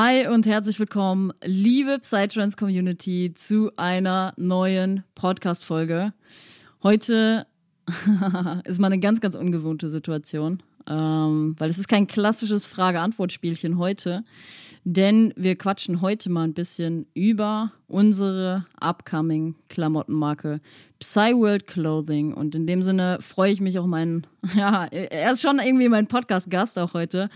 Hi und herzlich willkommen, liebe Psytrance Community, zu einer neuen Podcast-Folge. Heute ist mal eine ganz, ganz ungewohnte Situation, ähm, weil es ist kein klassisches Frage-Antwort-Spielchen heute, denn wir quatschen heute mal ein bisschen über unsere upcoming Klamottenmarke Psyworld Clothing und in dem Sinne freue ich mich auch meinen, ja, er ist schon irgendwie mein Podcast-Gast auch heute.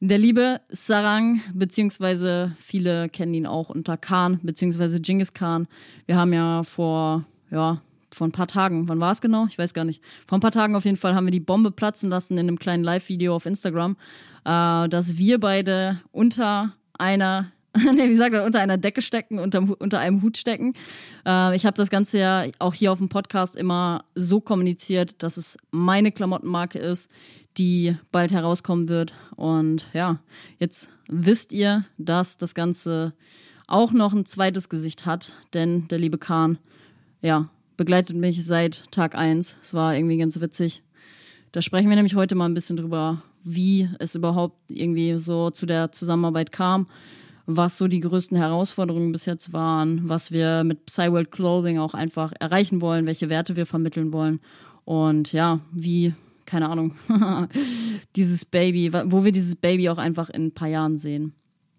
Der liebe Sarang, beziehungsweise viele kennen ihn auch unter Khan, beziehungsweise Genghis Khan. Wir haben ja vor, ja, vor ein paar Tagen, wann war es genau? Ich weiß gar nicht. Vor ein paar Tagen auf jeden Fall haben wir die Bombe platzen lassen in einem kleinen Live-Video auf Instagram, äh, dass wir beide unter einer nee, wie sagt er, unter einer Decke stecken, unter, unter einem Hut stecken. Äh, ich habe das Ganze ja auch hier auf dem Podcast immer so kommuniziert, dass es meine Klamottenmarke ist, die bald herauskommen wird. Und ja, jetzt wisst ihr, dass das Ganze auch noch ein zweites Gesicht hat, denn der liebe Kahn, ja, begleitet mich seit Tag eins. Es war irgendwie ganz witzig. Da sprechen wir nämlich heute mal ein bisschen drüber, wie es überhaupt irgendwie so zu der Zusammenarbeit kam, was so die größten Herausforderungen bis jetzt waren, was wir mit Psyworld Clothing auch einfach erreichen wollen, welche Werte wir vermitteln wollen und ja, wie keine Ahnung, dieses Baby, wo wir dieses Baby auch einfach in ein paar Jahren sehen.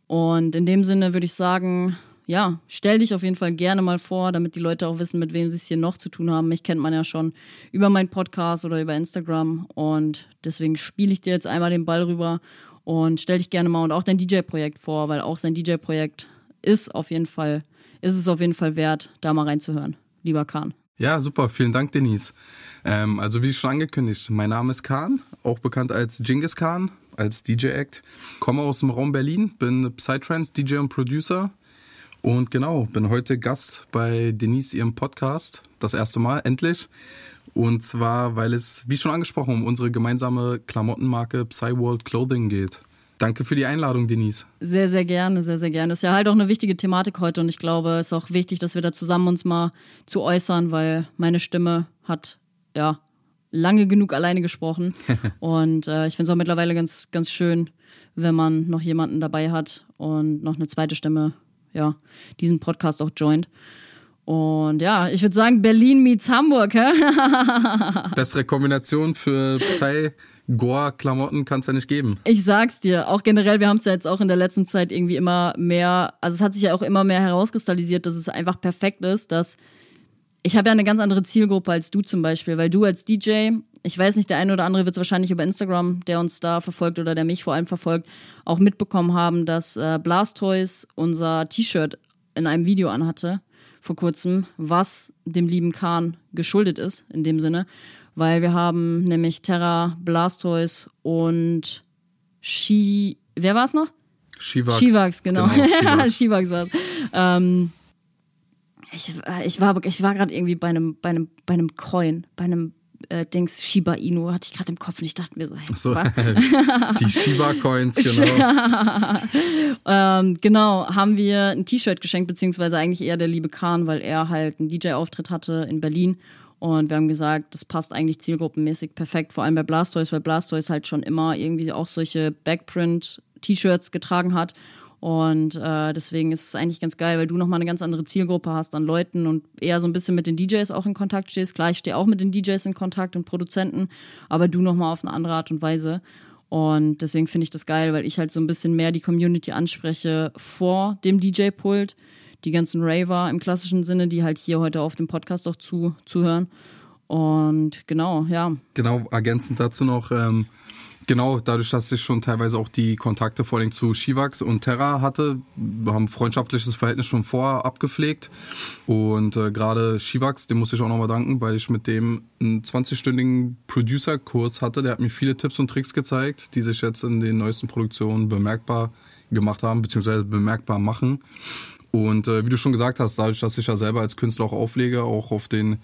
Und in dem Sinne würde ich sagen, ja, stell dich auf jeden Fall gerne mal vor, damit die Leute auch wissen, mit wem sie es hier noch zu tun haben. Mich kennt man ja schon über meinen Podcast oder über Instagram und deswegen spiele ich dir jetzt einmal den Ball rüber und stell dich gerne mal und auch dein DJ-Projekt vor, weil auch sein DJ-Projekt ist auf jeden Fall, ist es auf jeden Fall wert, da mal reinzuhören. Lieber Kahn. Ja, super. Vielen Dank, Denise. Ähm, also wie schon angekündigt, mein Name ist Khan, auch bekannt als Genghis Khan, als DJ-Act. Komme aus dem Raum Berlin, bin Psytrance, DJ und Producer. Und genau, bin heute Gast bei Denise ihrem Podcast. Das erste Mal, endlich. Und zwar, weil es, wie schon angesprochen, um unsere gemeinsame Klamottenmarke Psyworld Clothing geht. Danke für die Einladung, Denise. Sehr, sehr gerne, sehr, sehr gerne. Ist ja halt auch eine wichtige Thematik heute und ich glaube, es ist auch wichtig, dass wir da zusammen uns mal zu äußern, weil meine Stimme hat ja lange genug alleine gesprochen und äh, ich finde es auch mittlerweile ganz, ganz schön, wenn man noch jemanden dabei hat und noch eine zweite Stimme, ja, diesen Podcast auch joint. Und ja, ich würde sagen, Berlin meets Hamburg, hä? Bessere Kombination für Psy Gore-Klamotten kann es ja nicht geben. Ich sag's dir, auch generell, wir haben es ja jetzt auch in der letzten Zeit irgendwie immer mehr, also es hat sich ja auch immer mehr herauskristallisiert, dass es einfach perfekt ist, dass ich habe ja eine ganz andere Zielgruppe als du zum Beispiel, weil du als DJ, ich weiß nicht, der eine oder andere wird es wahrscheinlich über Instagram, der uns da verfolgt oder der mich vor allem verfolgt, auch mitbekommen haben, dass äh, Blastoise unser T-Shirt in einem Video anhatte vor kurzem, was dem lieben Kahn geschuldet ist, in dem Sinne. Weil wir haben nämlich Terra, Blastoise und Shi. Wer war es noch? Shivax. Shivax, genau. genau Shivax war es. Ähm, ich, ich war, ich war gerade irgendwie bei einem, bei einem, bei einem Coin, bei einem äh, Dings Shiba Inu hatte ich gerade im Kopf und ich dachte mir so, hey, so die Shiba Coins, genau. ähm, genau, haben wir ein T-Shirt geschenkt, beziehungsweise eigentlich eher der liebe Kahn, weil er halt einen DJ-Auftritt hatte in Berlin. Und wir haben gesagt, das passt eigentlich zielgruppenmäßig perfekt, vor allem bei Blastoise, weil Blastoise halt schon immer irgendwie auch solche Backprint-T-Shirts getragen hat. Und äh, deswegen ist es eigentlich ganz geil, weil du nochmal eine ganz andere Zielgruppe hast an Leuten und eher so ein bisschen mit den DJs auch in Kontakt stehst. Klar, ich stehe auch mit den DJs in Kontakt und Produzenten, aber du nochmal auf eine andere Art und Weise. Und deswegen finde ich das geil, weil ich halt so ein bisschen mehr die Community anspreche vor dem DJ-Pult. Die ganzen Raver im klassischen Sinne, die halt hier heute auf dem Podcast auch zu, zuhören. Und genau, ja. Genau, ergänzend dazu noch, ähm, Genau, dadurch, dass ich schon teilweise auch die Kontakte vor allem zu Shivax und Terra hatte, haben freundschaftliches Verhältnis schon vorher abgepflegt. Und äh, gerade Shivax, dem muss ich auch nochmal danken, weil ich mit dem einen 20-stündigen Producer-Kurs hatte. Der hat mir viele Tipps und Tricks gezeigt, die sich jetzt in den neuesten Produktionen bemerkbar gemacht haben, beziehungsweise bemerkbar machen. Und äh, wie du schon gesagt hast, dadurch, dass ich ja selber als Künstler auch auflege, auch auf den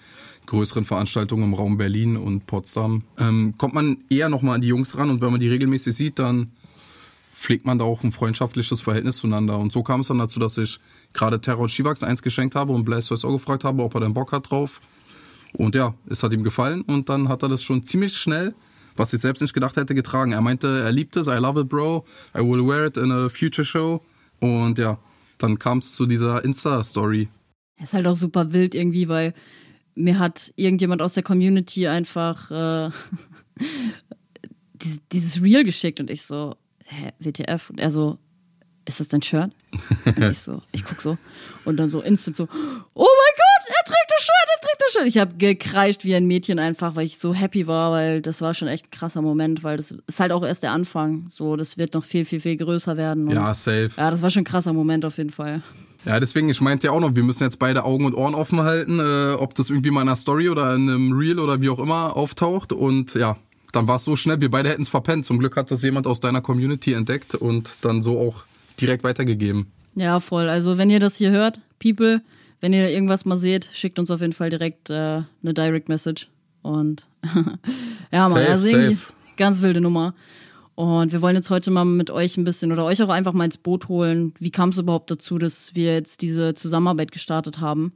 größeren Veranstaltungen im Raum Berlin und Potsdam, ähm, kommt man eher nochmal an die Jungs ran und wenn man die regelmäßig sieht, dann pflegt man da auch ein freundschaftliches Verhältnis zueinander. Und so kam es dann dazu, dass ich gerade Terror und Shivax eins geschenkt habe und Blastoise auch gefragt habe, ob er denn Bock hat drauf. Und ja, es hat ihm gefallen und dann hat er das schon ziemlich schnell, was ich selbst nicht gedacht hätte, getragen. Er meinte, er liebt es, I love it, bro, I will wear it in a future show. Und ja, dann kam es zu dieser Insta-Story. Ist halt auch super wild irgendwie, weil mir hat irgendjemand aus der Community einfach äh, dieses, Reel geschickt und ich so, hä, WTF? Und er so, ist das dein Shirt? Und ich so, ich guck so und dann so instant so, oh mein Gott, er trägt das Shirt, er trägt das Shirt. Ich habe gekreischt wie ein Mädchen einfach, weil ich so happy war, weil das war schon echt ein krasser Moment, weil das ist halt auch erst der Anfang. So, das wird noch viel, viel, viel größer werden. Und Ja, safe. ja, das war schon ein krasser Moment auf jeden Fall. Ja, deswegen, ich meinte ja auch noch, wir müssen jetzt beide Augen und Ohren offen halten, äh, ob das irgendwie mal in einer Story oder in einem Reel oder wie auch immer auftaucht. Und ja, dann war es so schnell, wir beide hätten es verpennt. Zum Glück hat das jemand aus deiner Community entdeckt und dann so auch direkt weitergegeben. Ja, voll. Also wenn ihr das hier hört, People, wenn ihr irgendwas mal seht, schickt uns auf jeden Fall direkt äh, eine Direct Message. Und ja, man, Safe, also irgendwie safe. ganz wilde Nummer. Und wir wollen jetzt heute mal mit euch ein bisschen oder euch auch einfach mal ins Boot holen. Wie kam es überhaupt dazu, dass wir jetzt diese Zusammenarbeit gestartet haben?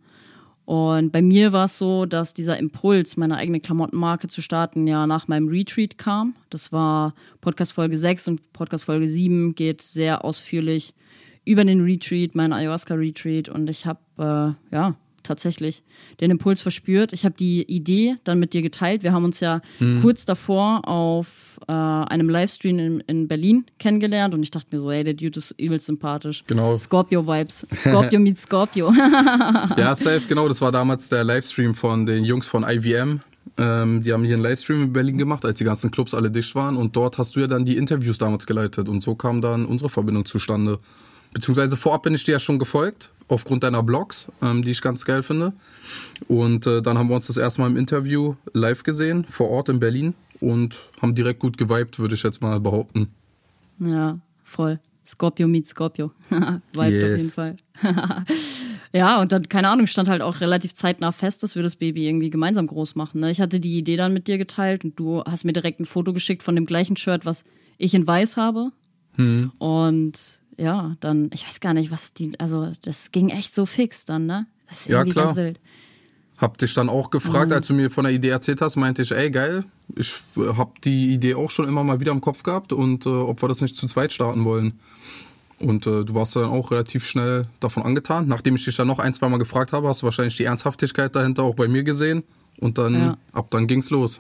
Und bei mir war es so, dass dieser Impuls, meine eigene Klamottenmarke zu starten, ja nach meinem Retreat kam. Das war Podcast Folge 6 und Podcast Folge 7 geht sehr ausführlich über den Retreat, meinen Ayahuasca-Retreat. Und ich habe, äh, ja, tatsächlich den Impuls verspürt. Ich habe die Idee dann mit dir geteilt. Wir haben uns ja kurz davor auf äh, einem Livestream in, in Berlin kennengelernt und ich dachte mir so, ey, der Dude ist übel sympathisch. Genau. Scorpio-Vibes. Scorpio meets Scorpio. Ja, safe, genau. Das war damals der Livestream von den Jungs von IVM. Ähm, die haben hier einen Livestream in Berlin gemacht, als die ganzen Clubs alle dicht waren. Und dort hast du ja dann die Interviews damals geleitet. Und so kam dann unsere Verbindung zustande. Beziehungsweise vorab bin ich dir ja schon gefolgt, aufgrund deiner Blogs, ähm, die ich ganz geil finde. Und äh, dann haben wir uns das erste Mal im Interview live gesehen, vor Ort in Berlin. Und haben direkt gut geweibt, würde ich jetzt mal behaupten. Ja, voll. Scorpio meets Scorpio. Vibe auf Yes. jeden Fall. ja, und dann, keine Ahnung, stand halt auch relativ zeitnah fest, dass wir das Baby irgendwie gemeinsam groß machen. Ne? Ich hatte die Idee dann mit dir geteilt und du hast mir direkt ein Foto geschickt von dem gleichen Shirt, was ich in weiß habe. Hm. Und ja, dann, ich weiß gar nicht, was die, also das ging echt so fix dann, ne? Das ist Ja, irgendwie klar. ganz wild. Hab dich dann auch gefragt, als du mir von der Idee erzählt hast, meinte ich, ey geil, ich äh, hab die Idee auch schon immer mal wieder im Kopf gehabt und äh, ob wir das nicht zu zweit starten wollen. Und äh, du warst dann auch relativ schnell davon angetan. Nachdem ich dich dann noch ein, zwei Mal gefragt habe, hast du wahrscheinlich die Ernsthaftigkeit dahinter auch bei mir gesehen. Und dann, Ja. ab dann ging's los.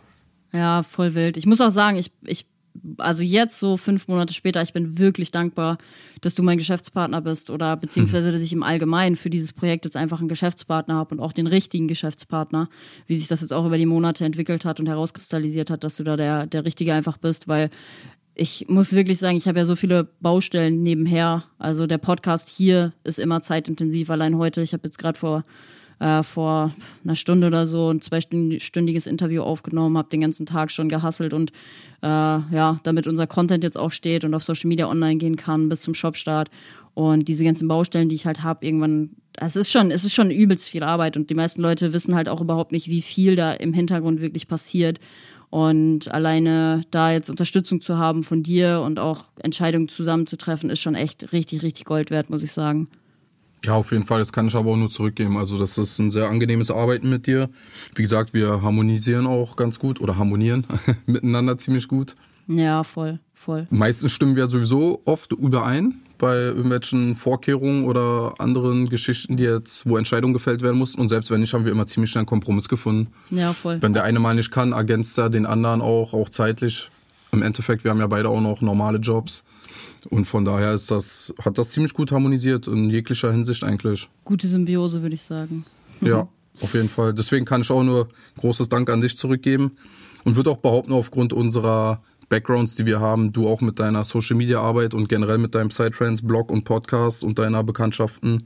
Ja, voll wild. Ich muss auch sagen, ich, ich, also jetzt so fünf Monate später, ich bin wirklich dankbar, dass du mein Geschäftspartner bist oder beziehungsweise, dass ich im Allgemeinen für dieses Projekt jetzt einfach einen Geschäftspartner habe und auch den richtigen Geschäftspartner, wie sich das jetzt auch über die Monate entwickelt hat und herauskristallisiert hat, dass du da der, der Richtige einfach bist, weil ich muss wirklich sagen, ich habe ja so viele Baustellen nebenher. Also der Podcast hier ist immer zeitintensiv. Allein heute, ich habe jetzt gerade vor äh, vor einer Stunde oder so ein zweistündiges Interview aufgenommen, habe den ganzen Tag schon gehasselt und äh, ja, damit unser Content jetzt auch steht und auf Social Media online gehen kann bis zum Shopstart und diese ganzen Baustellen, die ich halt habe, irgendwann, es ist schon, es ist schon übelst viel Arbeit und die meisten Leute wissen halt auch überhaupt nicht, wie viel da im Hintergrund wirklich passiert. Und alleine da jetzt Unterstützung zu haben von dir und auch Entscheidungen zusammenzutreffen, ist schon echt richtig, richtig Gold wert, muss ich sagen. Ja, auf jeden Fall, das kann ich aber auch nur zurückgeben. Also das ist ein sehr angenehmes Arbeiten mit dir. Wie gesagt, wir harmonisieren auch ganz gut oder harmonieren miteinander ziemlich gut. Ja, voll, voll. Meistens stimmen wir sowieso oft überein bei irgendwelchen Vorkehrungen oder anderen Geschichten, die jetzt, wo Entscheidungen gefällt werden mussten. Und selbst wenn nicht, haben wir immer ziemlich schnell einen Kompromiss gefunden. Ja, voll. Wenn der eine mal nicht kann, ergänzt er den anderen auch, auch zeitlich. Im Endeffekt, wir haben ja beide auch noch normale Jobs. Und von daher ist das, hat das ziemlich gut harmonisiert in jeglicher Hinsicht eigentlich. Gute Symbiose, würde ich sagen. Ja, auf jeden Fall. Deswegen kann ich auch nur großes Dank an dich zurückgeben und würde auch behaupten, aufgrund unserer Backgrounds, die wir haben, du auch mit deiner Social Media Arbeit und generell mit deinem Psytrance Blog und Podcast und deiner Bekanntschaften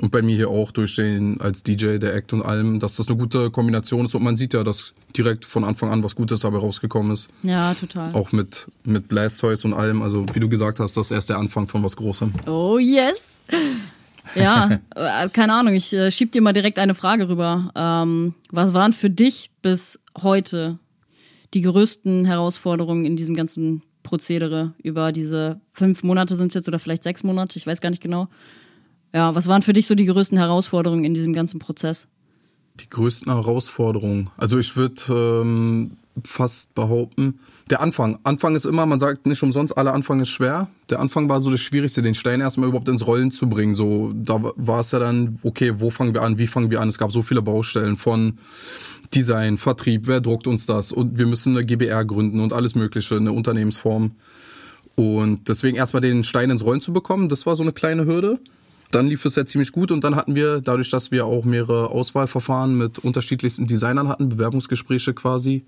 und bei mir hier auch durch den als DJ, der Act und allem, dass das eine gute Kombination ist und man sieht ja, dass direkt von Anfang an was Gutes dabei rausgekommen ist. Ja, total. Auch mit, mit Blastoise und allem, also wie du gesagt hast, das ist erst der Anfang von was Großem. Oh yes! Ja, äh, keine Ahnung, ich äh, schieb dir mal direkt eine Frage rüber. Ähm, was waren für dich bis heute die größten Herausforderungen in diesem ganzen Prozedere über diese fünf Monate sind es jetzt oder vielleicht sechs Monate, ich weiß gar nicht genau. Ja, was waren für dich so die größten Herausforderungen in diesem ganzen Prozess? Die größten Herausforderungen. Also ich würde ähm, fast behaupten, der Anfang. Anfang ist immer, man sagt nicht umsonst, aller Anfang ist schwer. Der Anfang war so das Schwierigste, den Stein erstmal überhaupt ins Rollen zu bringen. So, da war es ja dann, okay, wo fangen wir an, wie fangen wir an? Es gab so viele Baustellen von Design, Vertrieb, wer druckt uns das? Und wir müssen eine GBR gründen und alles Mögliche, eine Unternehmensform. Und deswegen erstmal den Stein ins Rollen zu bekommen, das war so eine kleine Hürde. Dann lief es ja ziemlich gut und dann hatten wir, dadurch, dass wir auch mehrere Auswahlverfahren mit unterschiedlichsten Designern hatten, Bewerbungsgespräche quasi,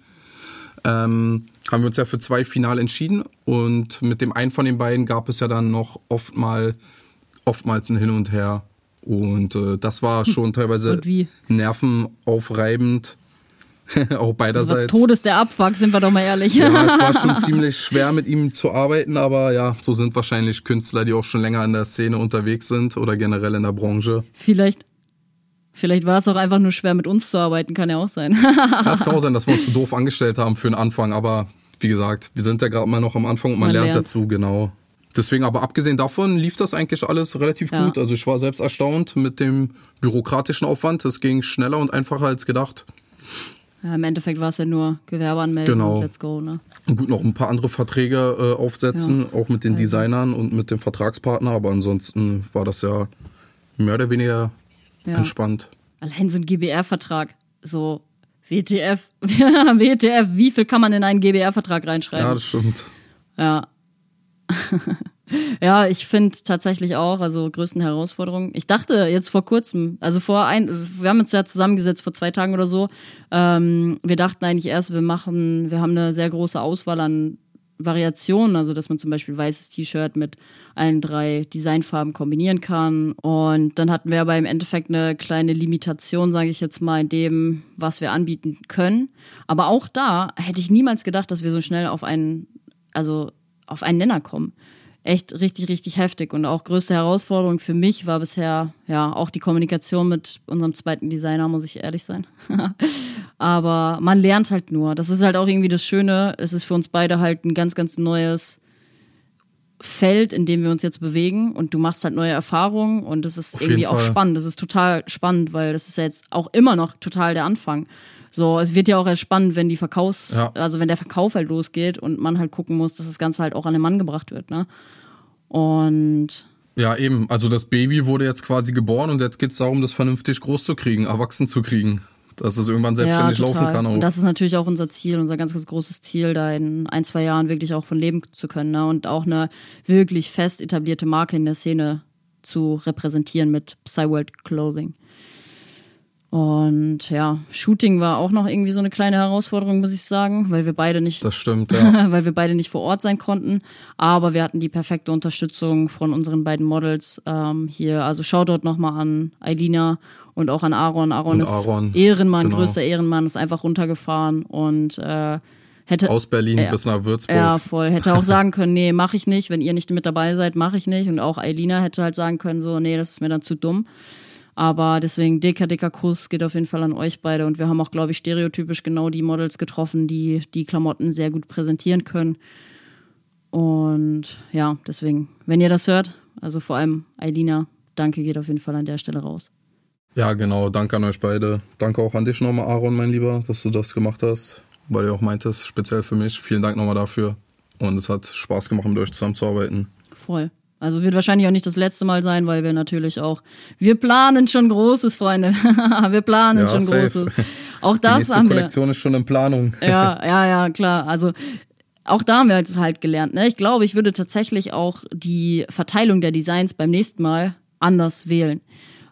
ähm, haben wir uns ja für zwei Final entschieden und mit dem einen von den beiden gab es ja dann noch oft mal, oftmals ein Hin und Her und äh, das war schon teilweise nervenaufreibend. auch beiderseits. Todes der Abfuck, sind wir doch mal ehrlich. ja, es war schon ziemlich schwer mit ihm zu arbeiten, aber ja, so sind wahrscheinlich Künstler, die auch schon länger in der Szene unterwegs sind oder generell in der Branche. Vielleicht. Vielleicht war es auch einfach nur schwer, mit uns zu arbeiten, kann ja auch sein. das kann auch sein, dass wir uns zu doof angestellt haben für den Anfang, aber wie gesagt, wir sind ja gerade mal noch am Anfang und man, man lernt, lernt dazu, genau. Deswegen, aber abgesehen davon lief das eigentlich alles relativ ja. gut. Also ich war selbst erstaunt mit dem bürokratischen Aufwand. Es ging schneller und einfacher als gedacht. Ja, Im Endeffekt war es ja nur Gewerbe anmelden genau. und let's go, ne? Und gut, noch ein paar andere Verträge äh, aufsetzen, ja. auch mit den Designern und mit dem Vertragspartner, aber ansonsten war das ja mehr oder weniger ja. entspannt. Allein so ein GBR-Vertrag, so WTF, WTF, wie viel kann man in einen GBR-Vertrag reinschreiben? Ja, das stimmt. Ja, ja, ich finde tatsächlich auch, also größten Herausforderungen. Ich dachte jetzt vor kurzem, also vor ein, wir haben uns ja zusammengesetzt vor zwei Tagen oder so. Ähm, wir dachten eigentlich erst, wir machen, wir haben eine sehr große Auswahl an Variationen, also dass man zum Beispiel weißes T-Shirt mit allen drei Designfarben kombinieren kann. Und dann hatten wir aber im Endeffekt eine kleine Limitation, sage ich jetzt mal, in dem, was wir anbieten können. Aber auch da hätte ich niemals gedacht, dass wir so schnell auf einen, also auf einen Nenner kommen. Echt richtig, richtig heftig. Und auch größte Herausforderung für mich war bisher ja auch die Kommunikation mit unserem zweiten Designer, muss ich ehrlich sein. Aber man lernt halt nur. Das ist halt auch irgendwie das Schöne. Es ist für uns beide halt ein ganz, ganz neues Feld, in dem wir uns jetzt bewegen und du machst halt neue Erfahrungen und das ist Auf irgendwie auch spannend. Das ist total spannend, weil das ist ja jetzt auch immer noch total der Anfang. So, es wird ja auch erst spannend, wenn die Verkaufs, ja. also wenn der Verkauf halt losgeht und man halt gucken muss, dass das Ganze halt auch an den Mann gebracht wird, ne? Und ja, eben. Also das Baby wurde jetzt quasi geboren und jetzt geht es darum, das vernünftig groß zu kriegen, erwachsen zu kriegen. Dass es irgendwann selbstständig ja, laufen kann. Auch. Und das ist natürlich auch unser Ziel, unser ganz, ganz großes Ziel, da in ein, zwei Jahren wirklich auch von leben zu können. Ne? Und auch eine wirklich fest etablierte Marke in der Szene zu repräsentieren mit Psyworld Clothing. Und ja, Shooting war auch noch irgendwie so eine kleine Herausforderung, muss ich sagen, weil wir beide nicht. Das stimmt, ja. weil wir beide nicht vor Ort sein konnten. Aber wir hatten die perfekte Unterstützung von unseren beiden Models ähm, hier. Also Shoutout nochmal an Eilina und auch an Aaron. Aaron und ist Aaron, Ehrenmann, genau. größter Ehrenmann, ist einfach runtergefahren und äh, hätte aus Berlin äh, bis nach Würzburg. Ja, voll. Hätte auch sagen können, nee, mache ich nicht. Wenn ihr nicht mit dabei seid, mache ich nicht. Und auch Eilina hätte halt sagen können, so, nee, das ist mir dann zu dumm. Aber deswegen dicker, dicker Kuss geht auf jeden Fall an euch beide. Und wir haben auch, glaube ich, stereotypisch genau die Models getroffen, die die Klamotten sehr gut präsentieren können. Und ja, deswegen, wenn ihr das hört, also vor allem Eilina, danke geht auf jeden Fall an der Stelle raus. Ja, genau, danke an euch beide. Danke auch an dich nochmal, Aaron, mein Lieber, dass du das gemacht hast, weil du auch meintest, speziell für mich. Vielen Dank nochmal dafür. Und es hat Spaß gemacht, mit euch zusammenzuarbeiten. Voll. Also wird wahrscheinlich auch nicht das letzte Mal sein, weil wir natürlich auch, wir planen schon Großes, Freunde. wir planen ja, schon safe. Großes. Auch das Die nächste haben Kollektion wir. ist schon in Planung. ja, ja, ja, klar. Also auch da haben wir halt, halt gelernt. Ne? Ich glaube, ich würde tatsächlich auch die Verteilung der Designs beim nächsten Mal anders wählen.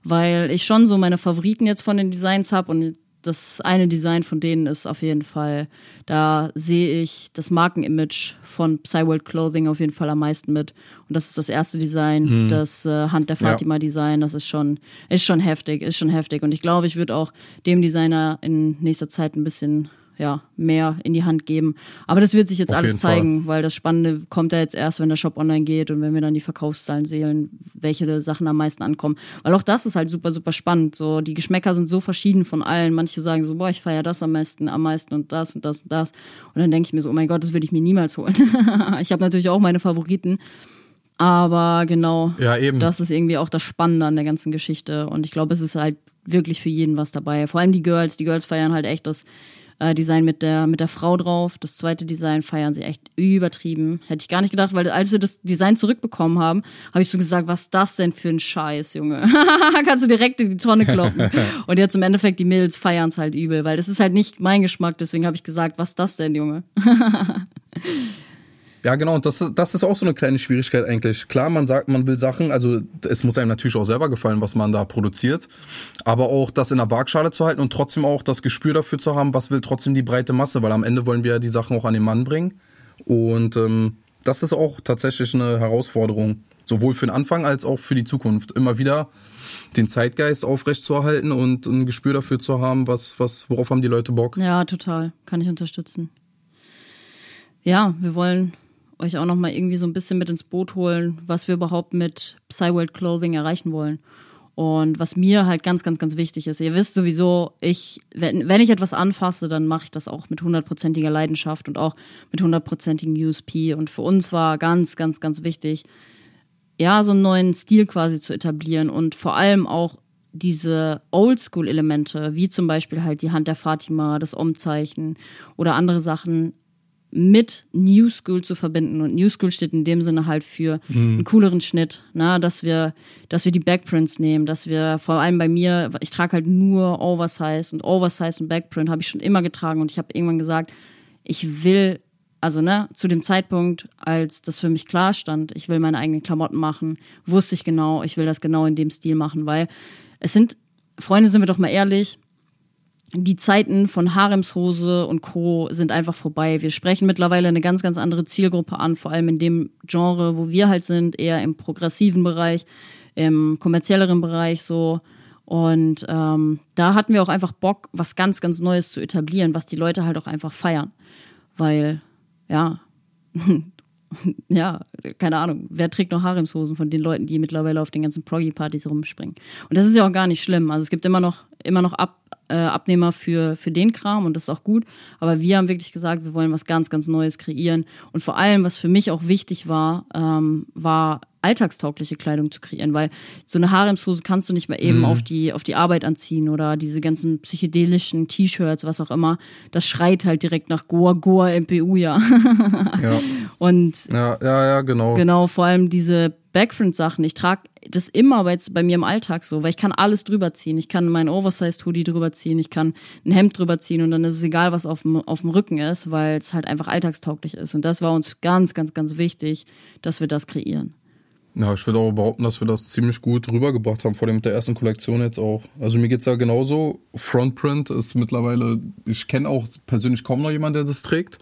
Weil ich schon so meine Favoriten jetzt von den Designs habe und das eine Design von denen ist auf jeden Fall, da sehe ich das Markenimage von Psyworld Clothing auf jeden Fall am meisten mit. Und das ist das erste Design, mhm. das äh, Hand der Fatima ja. Design. Das ist schon, ist schon heftig, ist schon heftig. Und ich glaube, ich würde auch dem Designer in nächster Zeit ein bisschen ja, mehr in die Hand geben. Aber das wird sich jetzt Auf alles zeigen, Fall. weil das Spannende kommt ja jetzt erst, wenn der Shop online geht und wenn wir dann die Verkaufszahlen sehen, welche Sachen am meisten ankommen. Weil auch das ist halt super, super spannend. So, die Geschmäcker sind so verschieden von allen. Manche sagen so, boah, ich feiere das am meisten, am meisten und das und das und das. Und dann denke ich mir so, oh mein Gott, das würde ich mir niemals holen. ich habe natürlich auch meine Favoriten. Aber genau, ja, eben. das ist irgendwie auch das Spannende an der ganzen Geschichte. Und ich glaube, es ist halt wirklich für jeden was dabei. Vor allem die Girls. Die Girls feiern halt echt das äh, Design mit der, mit der Frau drauf. Das zweite Design feiern sie echt übertrieben. Hätte ich gar nicht gedacht, weil als wir das Design zurückbekommen haben, habe ich so gesagt, was das denn für ein Scheiß, Junge? Kannst du direkt in die Tonne kloppen. Und jetzt im Endeffekt, die Mädels feiern es halt übel, weil das ist halt nicht mein Geschmack. Deswegen habe ich gesagt, was das denn, Junge? Ja, genau, und das, das ist auch so eine kleine Schwierigkeit eigentlich. Klar, man sagt, man will Sachen, also es muss einem natürlich auch selber gefallen, was man da produziert, aber auch das in der Waagschale zu halten und trotzdem auch das Gespür dafür zu haben, was will trotzdem die breite Masse, weil am Ende wollen wir ja die Sachen auch an den Mann bringen. Und ähm, das ist auch tatsächlich eine Herausforderung, sowohl für den Anfang als auch für die Zukunft. Immer wieder den Zeitgeist aufrechtzuerhalten und ein Gespür dafür zu haben, was, was, worauf haben die Leute Bock. Ja, total. Kann ich unterstützen. Ja, wir wollen euch auch noch mal irgendwie so ein bisschen mit ins Boot holen, was wir überhaupt mit Psyworld Clothing erreichen wollen. Und was mir halt ganz, ganz, ganz wichtig ist, ihr wisst sowieso, ich, wenn, wenn ich etwas anfasse, dann mache ich das auch mit hundertprozentiger Leidenschaft und auch mit hundertprozentigem USP. Und für uns war ganz, ganz, ganz wichtig, ja, so einen neuen Stil quasi zu etablieren und vor allem auch diese Oldschool-Elemente, wie zum Beispiel halt die Hand der Fatima, das Umzeichen oder andere Sachen mit New School zu verbinden. Und New School steht in dem Sinne halt für mhm. einen cooleren Schnitt, na, dass wir, dass wir die Backprints nehmen, dass wir vor allem bei mir, ich trage halt nur Oversize und Oversize und Backprint habe ich schon immer getragen und ich habe irgendwann gesagt, ich will, also ne, zu dem Zeitpunkt, als das für mich klar stand, ich will meine eigenen Klamotten machen, wusste ich genau, ich will das genau in dem Stil machen, weil es sind, Freunde, sind wir doch mal ehrlich, die Zeiten von Haremshose und Co. sind einfach vorbei. Wir sprechen mittlerweile eine ganz, ganz andere Zielgruppe an, vor allem in dem Genre, wo wir halt sind, eher im progressiven Bereich, im kommerzielleren Bereich so. Und ähm, da hatten wir auch einfach Bock, was ganz, ganz Neues zu etablieren, was die Leute halt auch einfach feiern. Weil, ja, ja, keine Ahnung, wer trägt noch Haremshosen von den Leuten, die mittlerweile auf den ganzen Proggy-Partys rumspringen? Und das ist ja auch gar nicht schlimm. Also es gibt immer noch, immer noch Ab äh, Abnehmer für, für den Kram und das ist auch gut. Aber wir haben wirklich gesagt, wir wollen was ganz, ganz Neues kreieren. Und vor allem, was für mich auch wichtig war, ähm, war alltagstaugliche Kleidung zu kreieren, weil so eine Haremshose kannst du nicht mehr eben mhm. auf die auf die Arbeit anziehen oder diese ganzen psychedelischen T-Shirts, was auch immer. Das schreit halt direkt nach Goa Goa MPU ja. ja. Und ja, ja, ja, genau. Genau, vor allem diese Backprint-Sachen. Ich trage das immer bei, bei mir im Alltag so, weil ich kann alles drüber ziehen. Ich kann meinen Oversized-Hoodie drüber ziehen, ich kann ein Hemd drüber ziehen und dann ist es egal, was auf dem, auf dem Rücken ist, weil es halt einfach alltagstauglich ist. Und das war uns ganz, ganz, ganz wichtig, dass wir das kreieren. Ja, ich würde auch behaupten, dass wir das ziemlich gut rübergebracht haben, vor allem mit der ersten Kollektion jetzt auch. Also mir geht's ja genauso. Frontprint ist mittlerweile, ich kenne auch persönlich kaum noch jemanden, der das trägt.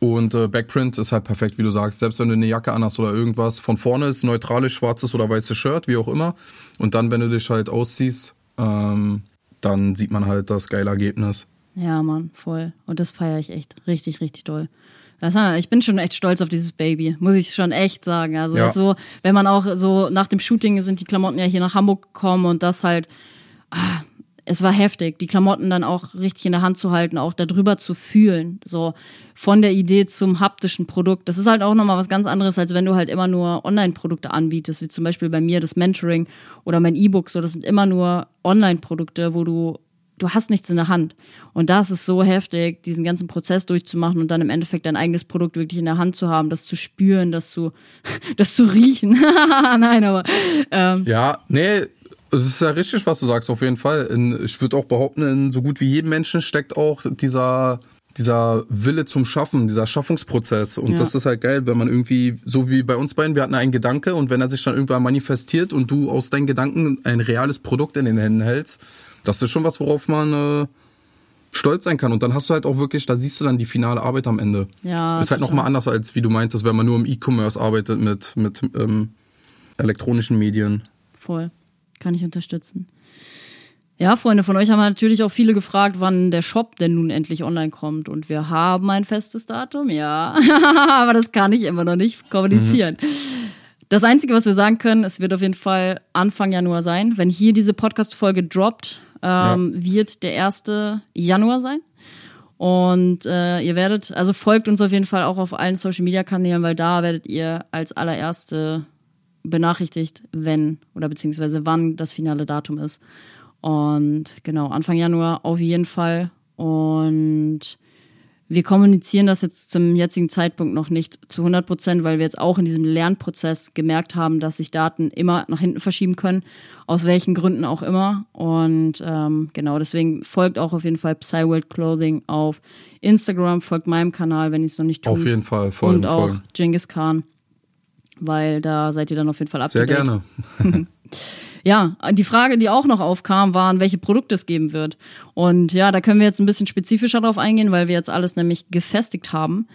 Und äh, Backprint ist halt perfekt, wie du sagst. Selbst wenn du eine Jacke anhast oder irgendwas, von vorne ist neutrales schwarzes oder weißes Shirt, wie auch immer. Und dann, wenn du dich halt ausziehst, ähm, dann sieht man halt das geile Ergebnis. Ja, Mann, voll. Und das feiere ich echt richtig, richtig doll. Das, ich bin schon echt stolz auf dieses Baby, muss ich schon echt sagen. Also ja. so, wenn man auch so nach dem Shooting sind die Klamotten ja hier nach Hamburg gekommen und das halt, ah, es war heftig, die Klamotten dann auch richtig in der Hand zu halten, auch darüber zu fühlen, so von der Idee zum haptischen Produkt. Das ist halt auch nochmal was ganz anderes, als wenn du halt immer nur Online-Produkte anbietest, wie zum Beispiel bei mir das Mentoring oder mein E-Book. So, das sind immer nur Online-Produkte, wo du du hast nichts in der Hand. Und das ist so heftig, diesen ganzen Prozess durchzumachen und dann im Endeffekt dein eigenes Produkt wirklich in der Hand zu haben, das zu spüren, das zu, das zu riechen. Nein, aber. Ähm, ja, nee, es ist ja richtig, was du sagst, auf jeden Fall. In, ich würde auch behaupten, in so gut wie jedem Menschen steckt auch dieser dieser Wille zum Schaffen, dieser Schaffungsprozess. Und ja. das ist halt geil, wenn man irgendwie, so wie bei uns beiden, wir hatten einen Gedanke und wenn er sich dann irgendwann manifestiert und du aus deinen Gedanken ein reales Produkt in den Händen hältst, das ist schon was, worauf man, äh, stolz sein kann. Und dann hast du halt auch wirklich, da siehst du dann die finale Arbeit am Ende. Ja. Ist halt nochmal anders, als wie du meintest, wenn man nur im E-Commerce arbeitet mit, mit ähm, elektronischen Medien. Voll. Kann ich unterstützen. Ja, Freunde, von euch haben natürlich auch viele gefragt, wann der Shop denn nun endlich online kommt. Und wir haben ein festes Datum, ja. Aber das kann ich immer noch nicht kommunizieren. Mhm. Das Einzige, was wir sagen können, es wird auf jeden Fall Anfang Januar sein. Wenn hier diese Podcast-Folge droppt, ähm, ja. wird der 1. Januar sein. Und äh, ihr werdet, also folgt uns auf jeden Fall auch auf allen Social-Media-Kanälen, weil da werdet ihr als allererste benachrichtigt, wenn oder beziehungsweise wann das finale Datum ist. Und genau, Anfang Januar auf jeden Fall. Und wir kommunizieren das jetzt zum jetzigen Zeitpunkt noch nicht zu 100 Prozent, weil wir jetzt auch in diesem Lernprozess gemerkt haben, dass sich Daten immer nach hinten verschieben können, aus welchen Gründen auch immer. Und ähm, genau, deswegen folgt auch auf jeden Fall PsyWorld Clothing auf Instagram, folgt meinem Kanal, wenn ich es noch nicht tue. Auf jeden Fall, folgen, Und auch folgen. Genghis Khan, weil da seid ihr dann auf jeden Fall up Sehr gerne. Ja, die Frage, die auch noch aufkam, waren, welche Produkte es geben wird. Und ja, da können wir jetzt ein bisschen spezifischer drauf eingehen, weil wir jetzt alles nämlich gefestigt haben.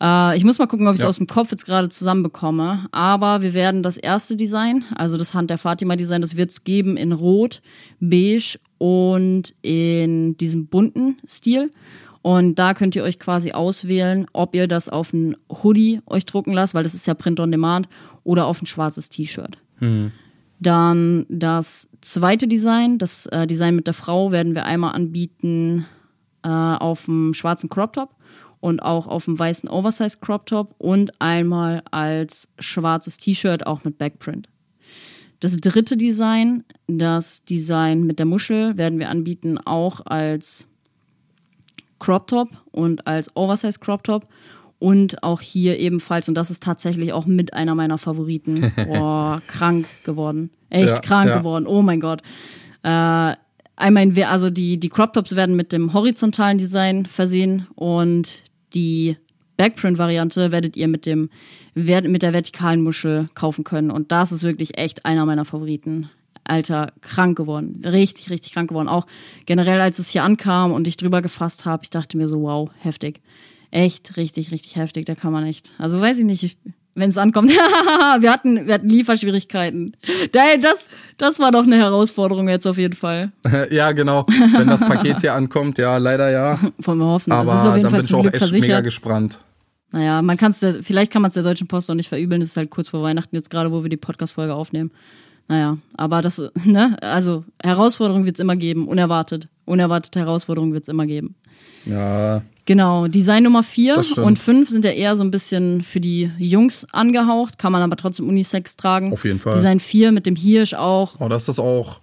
Äh, ich muss mal gucken, ob ich es ja. aus dem Kopf jetzt gerade zusammenbekomme. Aber wir werden das erste Design, also das Hand der Fatima Design, das wird es geben in Rot, Beige und in diesem bunten Stil. Und da könnt ihr euch quasi auswählen, ob ihr das auf ein Hoodie euch drucken lasst, weil das ist ja Print on Demand, oder auf ein schwarzes T-Shirt. Mhm. Dann das zweite Design, das äh, Design mit der Frau, werden wir einmal anbieten äh, auf dem schwarzen Crop Top und auch auf dem weißen Oversize Crop Top und einmal als schwarzes T-Shirt auch mit Backprint. Das dritte Design, das Design mit der Muschel, werden wir anbieten auch als Crop Top und als Oversize Crop Top und auch hier ebenfalls, und das ist tatsächlich auch mit einer meiner Favoriten. Boah, krank geworden. Echt ja, krank ja. geworden. Oh mein Gott. Äh, einmal, also die, die Crop Tops werden mit dem horizontalen Design versehen und die Backprint-Variante werdet ihr mit dem mit der vertikalen Muschel kaufen können. Und das ist wirklich echt einer meiner Favoriten. Alter, krank geworden. Richtig, richtig krank geworden. Auch generell, als es hier ankam und ich drüber gefasst habe, ich dachte mir so, wow, heftig echt richtig, richtig heftig. Da kann man echt. Also weiß ich nicht, wenn es ankommt. wir hatten, wir hatten Lieferschwierigkeiten. Das, das war doch eine Herausforderung jetzt auf jeden Fall. ja, genau. Wenn das Paket hier ankommt, ja, leider ja. Wollen wir hoffen. Aber dann Fall bin ich auch Glück echt versichert. mega gespannt. Naja, man kann es, vielleicht kann man es der Deutschen Post auch nicht verübeln. Das ist halt kurz vor Weihnachten jetzt gerade, wo wir die Podcast-Folge aufnehmen. Naja, aber das, ne, also Herausforderungen wird es immer geben, unerwartet. Unerwartete Herausforderungen wird es immer geben. Ja. Genau, Design Nummer 4 und 5 sind ja eher so ein bisschen für die Jungs angehaucht, kann man aber trotzdem Unisex tragen. Auf jeden Fall. Design 4 mit dem Hirsch auch. Oh, das ist auch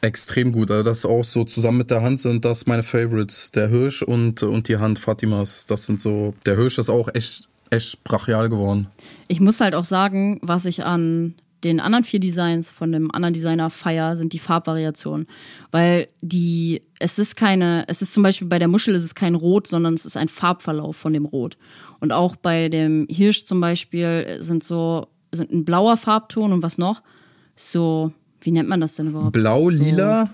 extrem gut. Also das auch so zusammen mit der Hand sind das meine Favorites. Der Hirsch und, und die Hand Fatimas. Das sind so, der Hirsch ist auch echt, echt brachial geworden. Ich muss halt auch sagen, was ich an den anderen vier Designs von dem anderen Designer feier, sind die Farbvariationen. Weil die, es ist keine, es ist zum Beispiel bei der Muschel ist es kein Rot, sondern es ist ein Farbverlauf von dem Rot. Und auch bei dem Hirsch zum Beispiel sind so, sind ein blauer Farbton und was noch? So, wie nennt man das denn überhaupt? Blau, so, lila?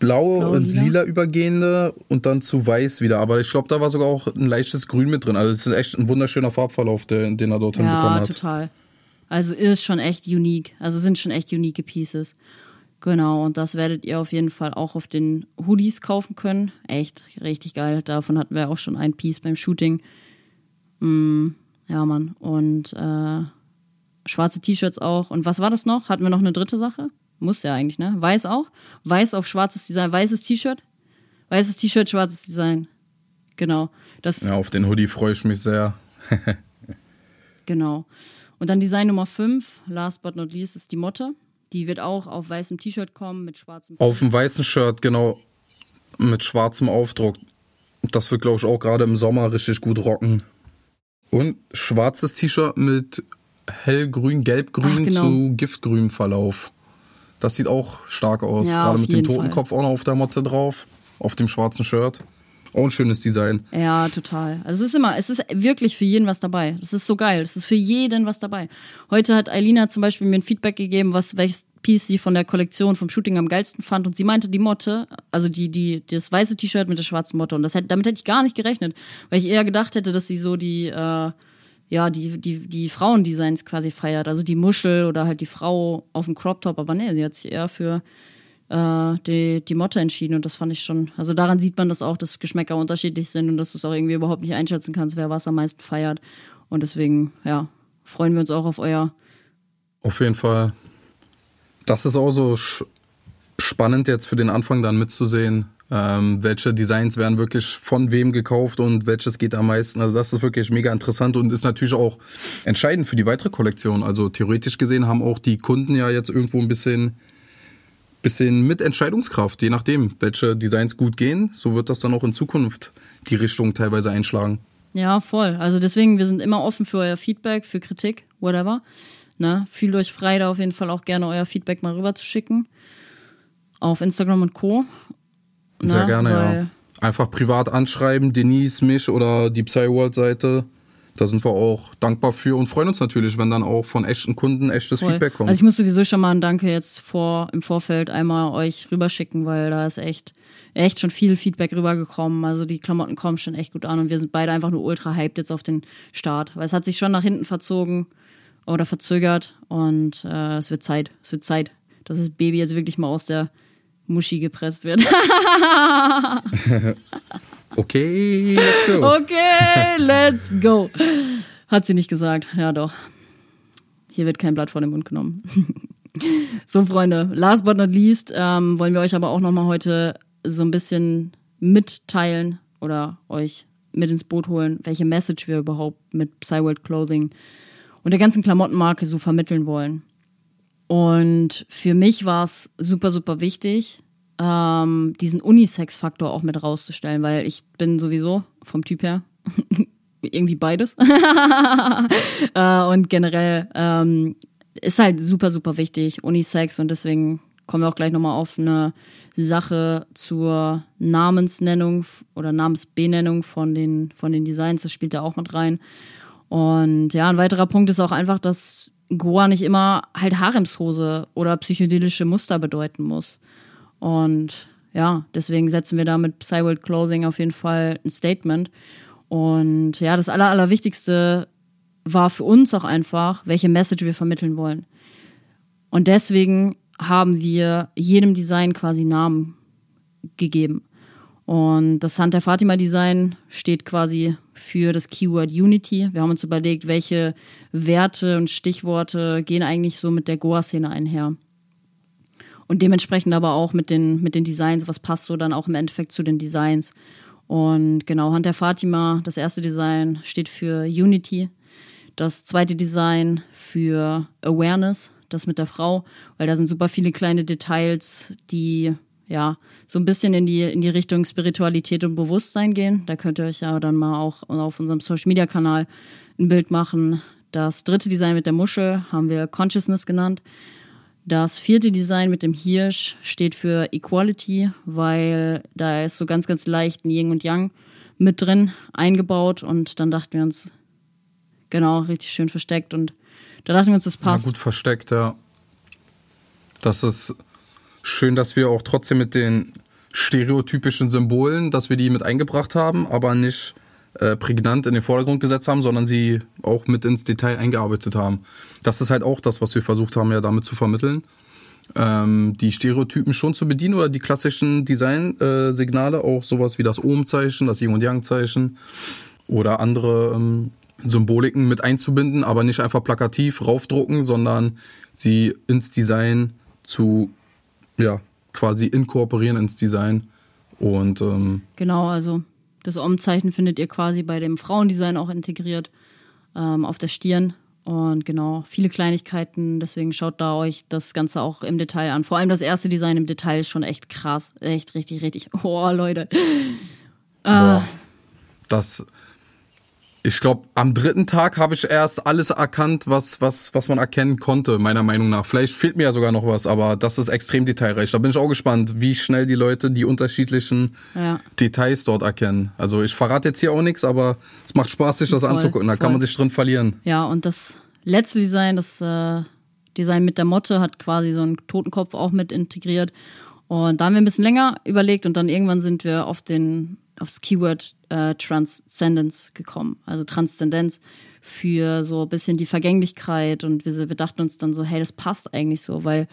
Blau, Blau, ins lila? Lila übergehende und dann zu weiß wieder. Aber ich glaube, da war sogar auch ein leichtes Grün mit drin. Also es ist echt ein wunderschöner Farbverlauf, den, den er dort hinbekommen Ja, hat. total. Also ist schon echt unique. Also sind schon echt unique Pieces. Genau, und das werdet ihr auf jeden Fall auch auf den Hoodies kaufen können. Echt richtig geil. Davon hatten wir auch schon ein Piece beim Shooting. Mm, ja, Mann. Und äh, schwarze T-Shirts auch. Und was war das noch? Hatten wir noch eine dritte Sache? Muss ja eigentlich, ne? Weiß auch. Weiß auf schwarzes Design. Weißes T-Shirt. Weißes T-Shirt, schwarzes Design. Genau. Das, Ja, auf den Hoodie freue ich mich sehr. Genau. Und dann Design Nummer 5, last but not least, ist die Motte. Die wird auch auf weißem T-Shirt kommen mit schwarzem. Auf dem weißen Shirt, genau, mit schwarzem Aufdruck. Das wird, glaube ich, auch gerade im Sommer richtig gut rocken. Und schwarzes T-Shirt mit hellgrün, gelbgrün genau. zu giftgrünem Verlauf. Das sieht auch stark aus. Ja, gerade mit dem Totenkopf auch noch auf der Motte drauf. Auf dem schwarzen Shirt. Auch ein schönes Design. Ja, total. Also es ist immer, es ist wirklich für jeden was dabei. Das ist so geil. Es ist für jeden was dabei. Heute hat Eilina zum Beispiel mir ein Feedback gegeben, was welches Piece sie von der Kollektion vom Shooting am geilsten fand. Und sie meinte die Motte, also die, die, das weiße T-Shirt mit der schwarzen Motte. Und das hätte, damit hätte ich gar nicht gerechnet, weil ich eher gedacht hätte, dass sie so die, äh, ja, die, die, die Frauendesigns quasi feiert. Also die Muschel oder halt die Frau auf dem Crop Top. Aber nee, sie hat sich eher für äh, die, die Motte entschieden und das fand ich schon. Also daran sieht man das auch, dass Geschmäcker unterschiedlich sind und dass du es auch irgendwie überhaupt nicht einschätzen kannst, wer was am meisten feiert. Und deswegen, ja, freuen wir uns auch auf euer. Auf jeden Fall. Das ist auch so spannend jetzt für den Anfang dann mitzusehen, ähm, welche Designs werden wirklich von wem gekauft und welches geht am meisten. Also das ist wirklich mega interessant und ist natürlich auch entscheidend für die weitere Kollektion. Also theoretisch gesehen haben auch die Kunden ja jetzt irgendwo ein bisschen bisschen mit Entscheidungskraft, je nachdem, welche Designs gut gehen, so wird das dann auch in Zukunft die Richtung teilweise einschlagen. Ja, voll. Also deswegen, wir sind immer offen für euer Feedback, für Kritik, whatever. Ne? Fühlt euch frei, da auf jeden Fall auch gerne euer Feedback mal rüber zu schicken. Auf Instagram und Co. Sehr ne? gerne, ja. Einfach privat anschreiben, Denise, mich oder die Psyworld-Seite da sind wir auch dankbar für und freuen uns natürlich, wenn dann auch von echten Kunden echtes Voll. Feedback kommt. Also ich muss sowieso schon mal ein Danke jetzt vor im Vorfeld einmal euch rüberschicken, weil da ist echt echt schon viel Feedback rübergekommen. Also die Klamotten kommen schon echt gut an und wir sind beide einfach nur ultra hyped jetzt auf den Start, weil es hat sich schon nach hinten verzogen oder verzögert und äh, es wird Zeit, es wird Zeit, dass das Baby jetzt wirklich mal aus der Muschi gepresst wird. Okay, let's go. Okay, let's go. Hat sie nicht gesagt. Ja, doch. Hier wird kein Blatt vor den Mund genommen. so, Freunde, last but not least ähm, wollen wir euch aber auch nochmal heute so ein bisschen mitteilen oder euch mit ins Boot holen, welche Message wir überhaupt mit Psyworld Clothing und der ganzen Klamottenmarke so vermitteln wollen. Und für mich war es super, super wichtig, ähm, diesen Unisex-Faktor auch mit rauszustellen, weil ich bin sowieso vom Typ her irgendwie beides. äh, und generell ähm, ist halt super, super wichtig, Unisex und deswegen kommen wir auch gleich nochmal auf eine Sache zur Namensnennung oder Namensbenennung von den, von den Designs, das spielt da auch mit rein. Und ja, ein weiterer Punkt ist auch einfach, dass Goa nicht immer halt Haremshose oder psychedelische Muster bedeuten muss. Und ja, deswegen setzen wir da mit Psyworld Clothing auf jeden Fall ein Statement. Und ja, das Aller, Allerwichtigste war für uns auch einfach, welche Message wir vermitteln wollen. Und deswegen haben wir jedem Design quasi Namen gegeben. Und das der Fatima Design steht quasi für das Keyword Unity. Wir haben uns überlegt, welche Werte und Stichworte gehen eigentlich so mit der Goa-Szene einher. Und dementsprechend aber auch mit den, mit den Designs, was passt so dann auch im Endeffekt zu den Designs. Und genau, Hand der Fatima, das erste Design steht für Unity. Das zweite Design für Awareness, das mit der Frau, weil da sind super viele kleine Details, die ja so ein bisschen in die, in die Richtung Spiritualität und Bewusstsein gehen. Da könnt ihr euch ja dann mal auch auf unserem Social Media Kanal ein Bild machen. Das dritte Design mit der Muschel haben wir Consciousness genannt. Das vierte Design mit dem Hirsch steht für Equality, weil da ist so ganz, ganz leicht ein Yin und Yang mit drin eingebaut und dann dachten wir uns, genau, richtig schön versteckt und da dachten wir uns, das passt. Ja, gut versteckt, ja. Das ist schön, dass wir auch trotzdem mit den stereotypischen Symbolen, dass wir die mit eingebracht haben, aber nicht äh, prägnant in den Vordergrund gesetzt haben, sondern sie auch mit ins Detail eingearbeitet haben. Das ist halt auch das, was wir versucht haben, ja damit zu vermitteln. Ähm, die Stereotypen schon zu bedienen oder die klassischen Design-Signale, auch sowas wie das Ohm-Zeichen, das Yin- und Yang-Zeichen oder andere ähm, Symboliken mit einzubinden, aber nicht einfach plakativ raufdrucken, sondern sie ins Design zu, ja, quasi inkorporieren ins Design. Und ähm, genau, also das Om-Zeichen findet ihr quasi bei dem Frauendesign auch integriert ähm, auf der Stirn. Und genau, viele Kleinigkeiten, deswegen schaut da euch das Ganze auch im Detail an. Vor allem das erste Design im Detail ist schon echt krass. Echt, richtig, richtig. Oh, Leute. Boah, das. Ich glaube, am dritten Tag habe ich erst alles erkannt, was, was, was man erkennen konnte, meiner Meinung nach. Vielleicht fehlt mir ja sogar noch was, aber das ist extrem detailreich. Da bin ich auch gespannt, wie schnell die Leute die unterschiedlichen Ja. Details dort erkennen. Also ich verrate jetzt hier auch nichts, aber es macht Spaß, sich das Voll, anzugucken. Da kann voll. man sich drin verlieren. Ja, und das letzte Design, das äh, Design mit der Motte, hat quasi so einen Totenkopf auch mit integriert. Und da haben wir ein bisschen länger überlegt und dann irgendwann sind wir auf den, aufs Keyword äh, Transcendence gekommen. Also Transzendenz für so ein bisschen die Vergänglichkeit und wir, wir dachten uns dann so, hey, das passt eigentlich so, weil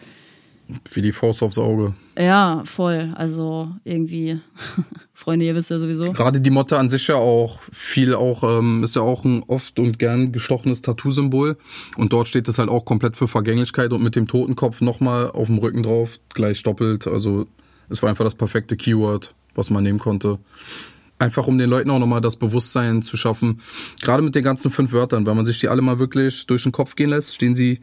Wie die Faust aufs Auge. ja, voll, also irgendwie, Freunde, ihr wisst ja sowieso. Gerade die Motte an sich ja auch viel auch, ähm, ist ja auch ein oft und gern gestochenes Tattoo-Symbol. Und dort steht es halt auch komplett für Vergänglichkeit und mit dem Totenkopf nochmal auf dem Rücken drauf, gleich doppelt. Also es war einfach das perfekte Keyword, was man nehmen konnte. Einfach um den Leuten auch nochmal das Bewusstsein zu schaffen. Gerade mit den ganzen fünf Wörtern, wenn man sich die alle mal wirklich durch den Kopf gehen lässt, stehen sie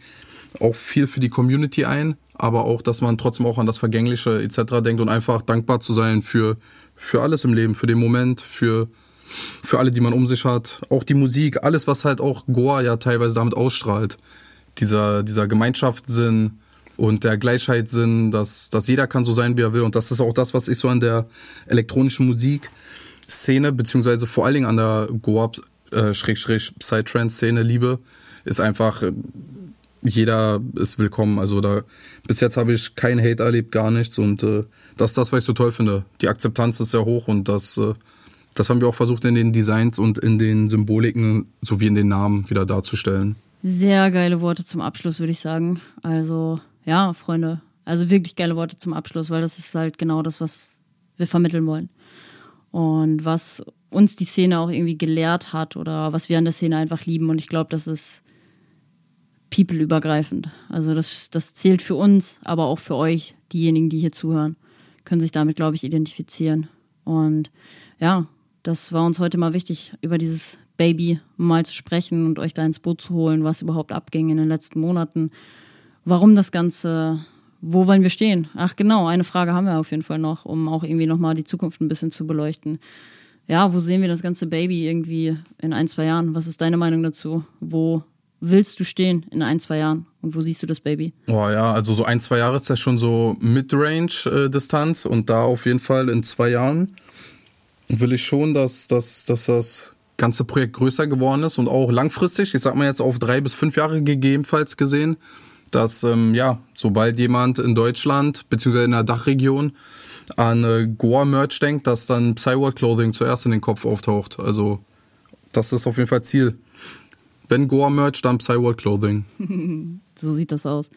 auch viel für die Community ein, aber auch, dass man trotzdem auch an das Vergängliche etc. denkt und einfach dankbar zu sein für, für alles im Leben, für den Moment, für, für alle, die man um sich hat. Auch die Musik, alles, was halt auch Goa ja teilweise damit ausstrahlt. Dieser, dieser Gemeinschaftssinn und der Gleichheitssinn, dass, dass jeder kann so sein, wie er will. Und das ist auch das, was ich so an der elektronischen Musikszene, beziehungsweise vor allen Dingen an der Goa äh, liebe, ist einfach, äh, jeder ist willkommen. Also da bis jetzt habe ich keinen Hate erlebt, gar nichts. Und äh, das ist das, was ich so toll finde. Die Akzeptanz ist sehr hoch und das, äh, das haben wir auch versucht in den Designs und in den Symboliken sowie in den Namen wieder darzustellen. Sehr geile Worte zum Abschluss, würde ich sagen. Also, ja, Freunde. Also wirklich geile Worte zum Abschluss, weil das ist halt genau das, was wir vermitteln wollen. Und was uns die Szene auch irgendwie gelehrt hat oder was wir an der Szene einfach lieben. Und ich glaube, das ist people-übergreifend. Also das, das zählt für uns, aber auch für euch, diejenigen, die hier zuhören, können sich damit, glaube ich, identifizieren. Und ja, das war uns heute mal wichtig, über dieses Baby mal zu sprechen und euch da ins Boot zu holen, was überhaupt abging in den letzten Monaten. Warum das Ganze, wo wollen wir stehen? Ach genau, eine Frage haben wir auf jeden Fall noch, um auch irgendwie nochmal die Zukunft ein bisschen zu beleuchten. Ja, wo sehen wir das ganze Baby irgendwie in ein, zwei Jahren? Was ist deine Meinung dazu? Wo willst du stehen in ein, zwei Jahren? Und wo siehst du das Baby? Oh ja, also so ein, zwei Jahre ist ja schon so Mid-Range-Distanz und da auf jeden Fall in zwei Jahren will ich schon, dass, dass, dass das ganze Projekt größer geworden ist und auch langfristig, ich sag mal jetzt auf drei bis fünf Jahre gegebenenfalls gesehen, dass ähm, ja, sobald jemand in Deutschland beziehungsweise in der Dachregion an äh, Goa-Merch denkt, dass dann Psyworld Clothing zuerst in den Kopf auftaucht. Also das ist auf jeden Fall Ziel. Wenn Goa-Merch, dann Psyworld Clothing. So sieht das aus.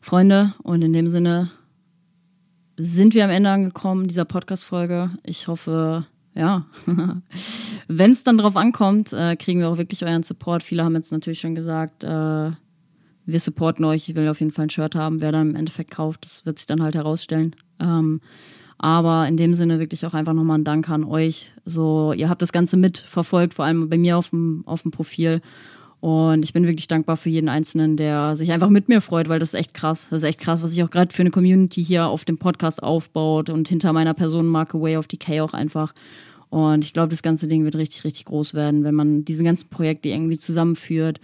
Freunde, und in dem Sinne sind wir am Ende angekommen dieser Podcast-Folge. Ich hoffe, ja, wenn es dann drauf ankommt, äh, kriegen wir auch wirklich euren Support. Viele haben jetzt natürlich schon gesagt, äh, wir supporten euch. Ich will auf jeden Fall ein Shirt haben. Wer dann im Endeffekt kauft, das wird sich dann halt herausstellen. Ähm, aber in dem Sinne wirklich auch einfach nochmal ein Dank an euch. So, ihr habt das Ganze mitverfolgt, vor allem bei mir auf dem, auf dem Profil. Und ich bin wirklich dankbar für jeden Einzelnen, der sich einfach mit mir freut, weil das ist echt krass. Das ist echt krass, was sich auch gerade für eine Community hier auf dem Podcast aufbaut und hinter meiner Personenmarke Way of Decay auch einfach. Und ich glaube, das ganze Ding wird richtig, richtig groß werden, wenn man diese ganzen Projekte irgendwie zusammenführt.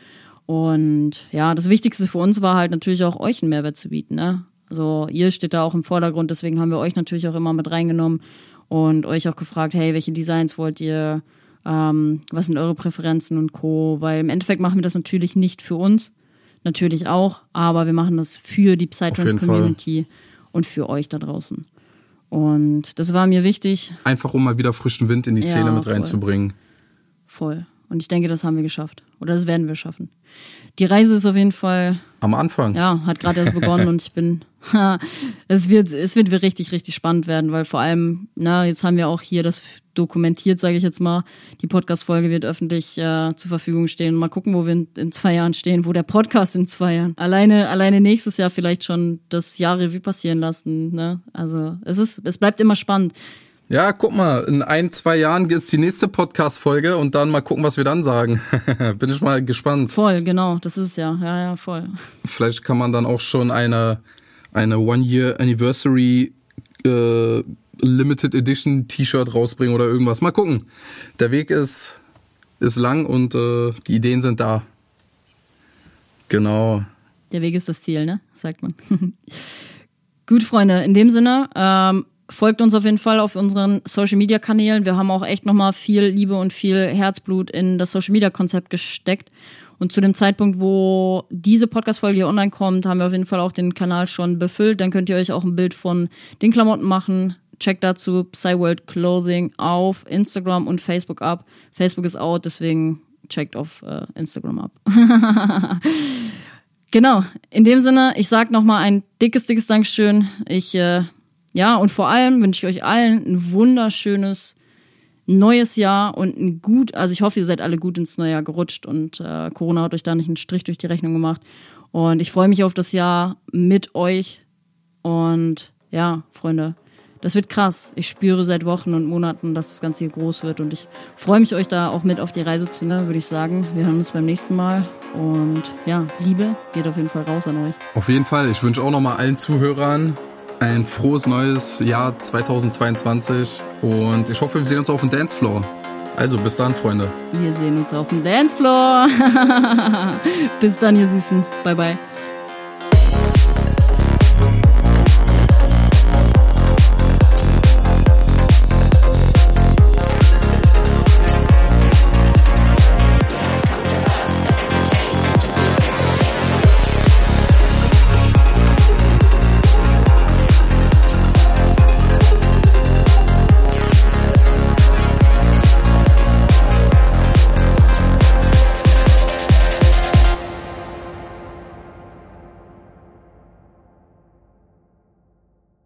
Und ja, das Wichtigste für uns war halt natürlich auch euch einen Mehrwert zu bieten. Ne? Also ihr steht da auch im Vordergrund, deswegen haben wir euch natürlich auch immer mit reingenommen und euch auch gefragt, hey, welche Designs wollt ihr? Ähm, was sind eure Präferenzen und Co. Weil im Endeffekt machen wir das natürlich nicht für uns, natürlich auch, aber wir machen das für die Psytrance-Community und für euch da draußen. Und das war mir wichtig, Einfach um mal wieder frischen Wind in die Ja, Szene mit voll. reinzubringen. voll. Und ich denke, das haben wir geschafft. Oder das werden wir schaffen. Die Reise ist auf jeden Fall Am Anfang. ja, hat gerade erst begonnen und ich bin, es wird, es wird richtig, richtig spannend werden, weil vor allem, na, jetzt haben wir auch hier das dokumentiert, sage ich jetzt mal. Die Podcast-Folge wird öffentlich äh, zur Verfügung stehen. Mal gucken, wo wir in, in zwei Jahren stehen, wo der Podcast in zwei Jahren. Alleine, alleine nächstes Jahr vielleicht schon das Jahr Revue passieren lassen. Ne? Also es ist, es bleibt immer spannend. Ja, guck mal, in ein, zwei Jahren ist die nächste Podcast-Folge und dann mal gucken, was wir dann sagen. Bin ich mal gespannt. Voll, genau, das ist ja. Ja, ja, voll. Vielleicht kann man dann auch schon eine, eine One-Year-Anniversary äh, Limited Edition T-Shirt rausbringen oder irgendwas. Mal gucken. Der Weg ist ist lang und äh, die Ideen sind da. Genau. Der Weg ist das Ziel, ne? Sagt man. Gut, Freunde, in dem Sinne, ähm, folgt uns auf jeden Fall auf unseren Social Media Kanälen. Wir haben auch echt nochmal viel Liebe und viel Herzblut in das Social Media Konzept gesteckt. Und zu dem Zeitpunkt, wo diese Podcast-Folge hier online kommt, haben wir auf jeden Fall auch den Kanal schon befüllt. Dann könnt ihr euch auch ein Bild von den Klamotten machen. Checkt dazu PsyWorld Clothing auf Instagram und Facebook ab. Facebook ist out, deswegen checkt auf äh, Instagram ab. genau, in dem Sinne, ich sag nochmal ein dickes, dickes Dankeschön. Ich, äh, ja, und vor allem wünsche ich euch allen ein wunderschönes neues Jahr und ein gut, also ich hoffe, ihr seid alle gut ins neue Jahr gerutscht und äh, Corona hat euch da nicht einen Strich durch die Rechnung gemacht. Und ich freue mich auf das Jahr mit euch. Und ja, Freunde, das wird krass. Ich spüre seit Wochen und Monaten, dass das Ganze hier groß wird. Und ich freue mich, euch da auch mit auf die Reise zu nehmen, würde ich sagen. Wir hören uns beim nächsten Mal. Und ja, Liebe geht auf jeden Fall raus an euch. Auf jeden Fall. Ich wünsche auch nochmal allen Zuhörern ein frohes neues Jahr 2022. Und ich hoffe, wir sehen uns auf dem Dancefloor. Also bis dann, Freunde. Wir sehen uns auf dem Dancefloor. bis dann, ihr Süßen. Bye, bye.